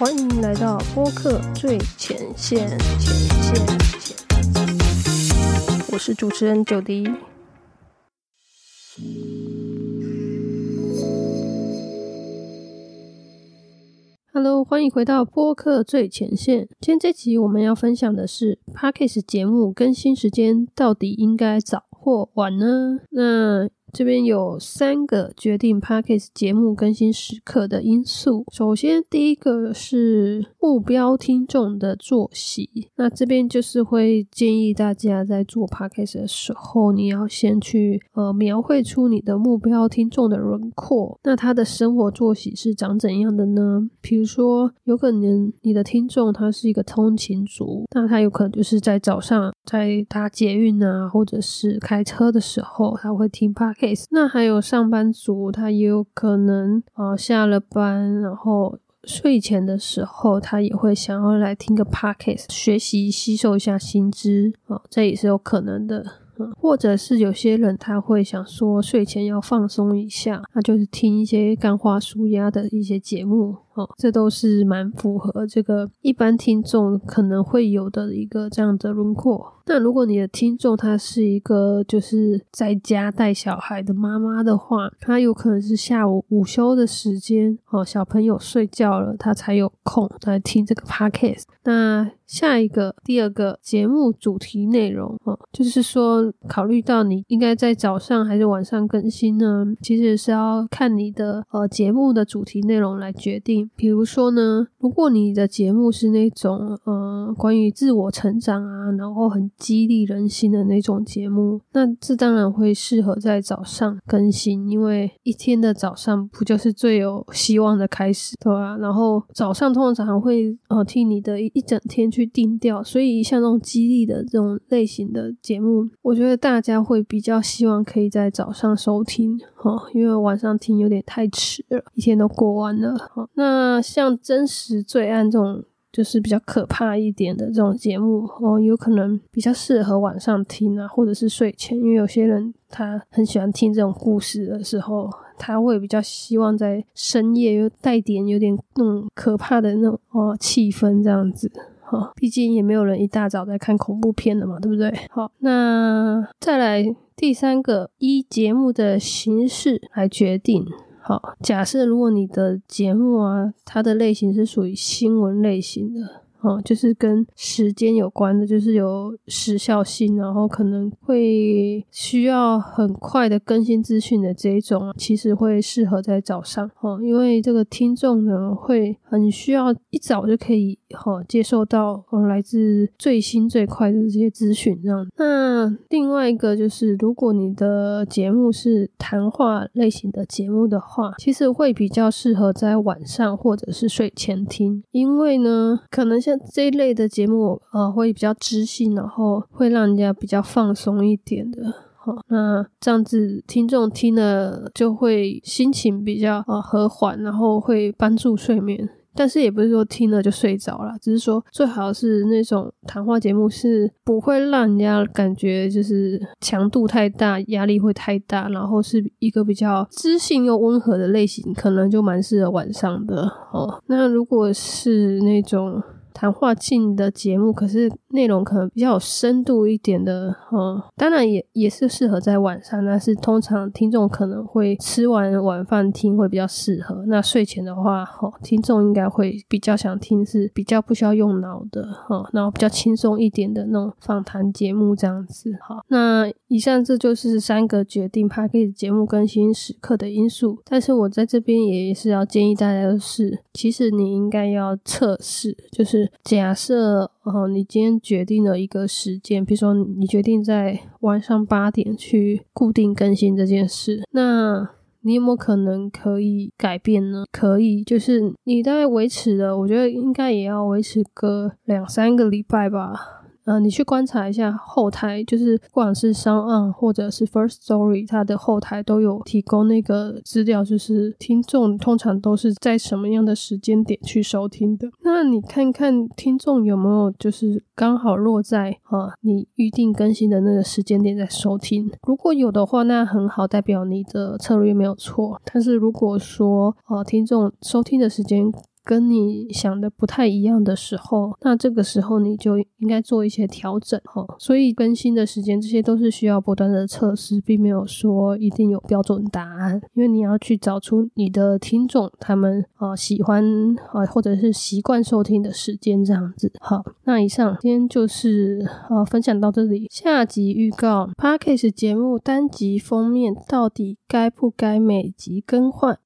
欢迎来到播客最前线，前线，前。我是主持人九迪。Hello，欢迎回到播客最前线。今天这集我们要分享的是 Podcast 节目更新时间到底应该早或晚呢？那这边有三个决定 Podcast 节目更新时刻的因素。首先，第一个是目标听众的作息。那这边就是会建议大家在做 Podcast 的时候，你要先去呃描绘出你的目标听众的轮廓。那他的生活作息是长怎样的呢？比如说，有可能你的听众他是一个通勤族，那他有可能就是在早上在搭捷运啊，或者是开车的时候，他会听 Podcast。case，那还有上班族，他也有可能啊下了班，然后睡前的时候，他也会想要来听个 podcast，学习吸收一下新知啊，这也是有可能的。或者是有些人他会想说睡前要放松一下，那就是听一些干话舒压的一些节目。哦，这都是蛮符合这个一般听众可能会有的一个这样的轮廓。那如果你的听众他是一个就是在家带小孩的妈妈的话，他有可能是下午午休的时间，哦，小朋友睡觉了，他才有空来听这个 podcast。那下一个第二个节目主题内容，哦，就是说考虑到你应该在早上还是晚上更新呢？其实是要看你的呃节目的主题内容来决定。比如说呢，如果你的节目是那种呃关于自我成长啊，然后很激励人心的那种节目，那这当然会适合在早上更新，因为一天的早上不就是最有希望的开始，对吧？然后早上通常会呃替你的一整天去定调，所以像这种激励的这种类型的节目，我觉得大家会比较希望可以在早上收听哈，因为晚上听有点太迟了，一天都过完了，好那。那像真实罪案这种，就是比较可怕一点的这种节目哦，有可能比较适合晚上听啊，或者是睡前，因为有些人他很喜欢听这种故事的时候，他会比较希望在深夜又带点有点那种可怕的那种哦气氛这样子哈，毕竟也没有人一大早在看恐怖片的嘛，对不对？好，那再来第三个，依节目的形式来决定。好，假设如果你的节目啊，它的类型是属于新闻类型的。哦，就是跟时间有关的，就是有时效性，然后可能会需要很快的更新资讯的这一种，其实会适合在早上哦，因为这个听众呢会很需要一早就可以哈接受到来自最新最快的这些资讯这样。那另外一个就是，如果你的节目是谈话类型的节目的话，其实会比较适合在晚上或者是睡前听，因为呢可能像。这一类的节目，呃，会比较知性，然后会让人家比较放松一点的，好，那这样子听众听了就会心情比较呃和缓，然后会帮助睡眠。但是也不是说听了就睡着了，只是说最好是那种谈话节目是不会让人家感觉就是强度太大，压力会太大，然后是一个比较知性又温和的类型，可能就蛮适合晚上的哦。那如果是那种。谈话性的节目，可是内容可能比较有深度一点的，嗯，当然也也是适合在晚上，但是通常听众可能会吃完晚饭听会比较适合。那睡前的话，哈，听众应该会比较想听是比较不需要用脑的，哈，然后比较轻松一点的那种访谈节目这样子。好，那以上这就是三个决定 p a c k a g e 节目更新时刻的因素。但是我在这边也是要建议大家的是，其实你应该要测试，就是。假设哦，你今天决定了一个时间，比如说你决定在晚上八点去固定更新这件事，那你有没有可能可以改变呢？可以，就是你大概维持的，我觉得应该也要维持个两三个礼拜吧。呃，你去观察一下后台，就是不管是商案或者是 First Story，它的后台都有提供那个资料，就是听众通常都是在什么样的时间点去收听的。那你看看听众有没有就是刚好落在啊你预定更新的那个时间点在收听，如果有的话，那很好，代表你的策略没有错。但是如果说呃听众收听的时间跟你想的不太一样的时候，那这个时候你就应该做一些调整哈。所以更新的时间，这些都是需要不断的测试，并没有说一定有标准答案，因为你要去找出你的听众他们啊喜欢啊或者是习惯收听的时间这样子。好，那以上今天就是呃分享到这里，下集预告 p a r k a s 节目单集封面到底该不该每集更换？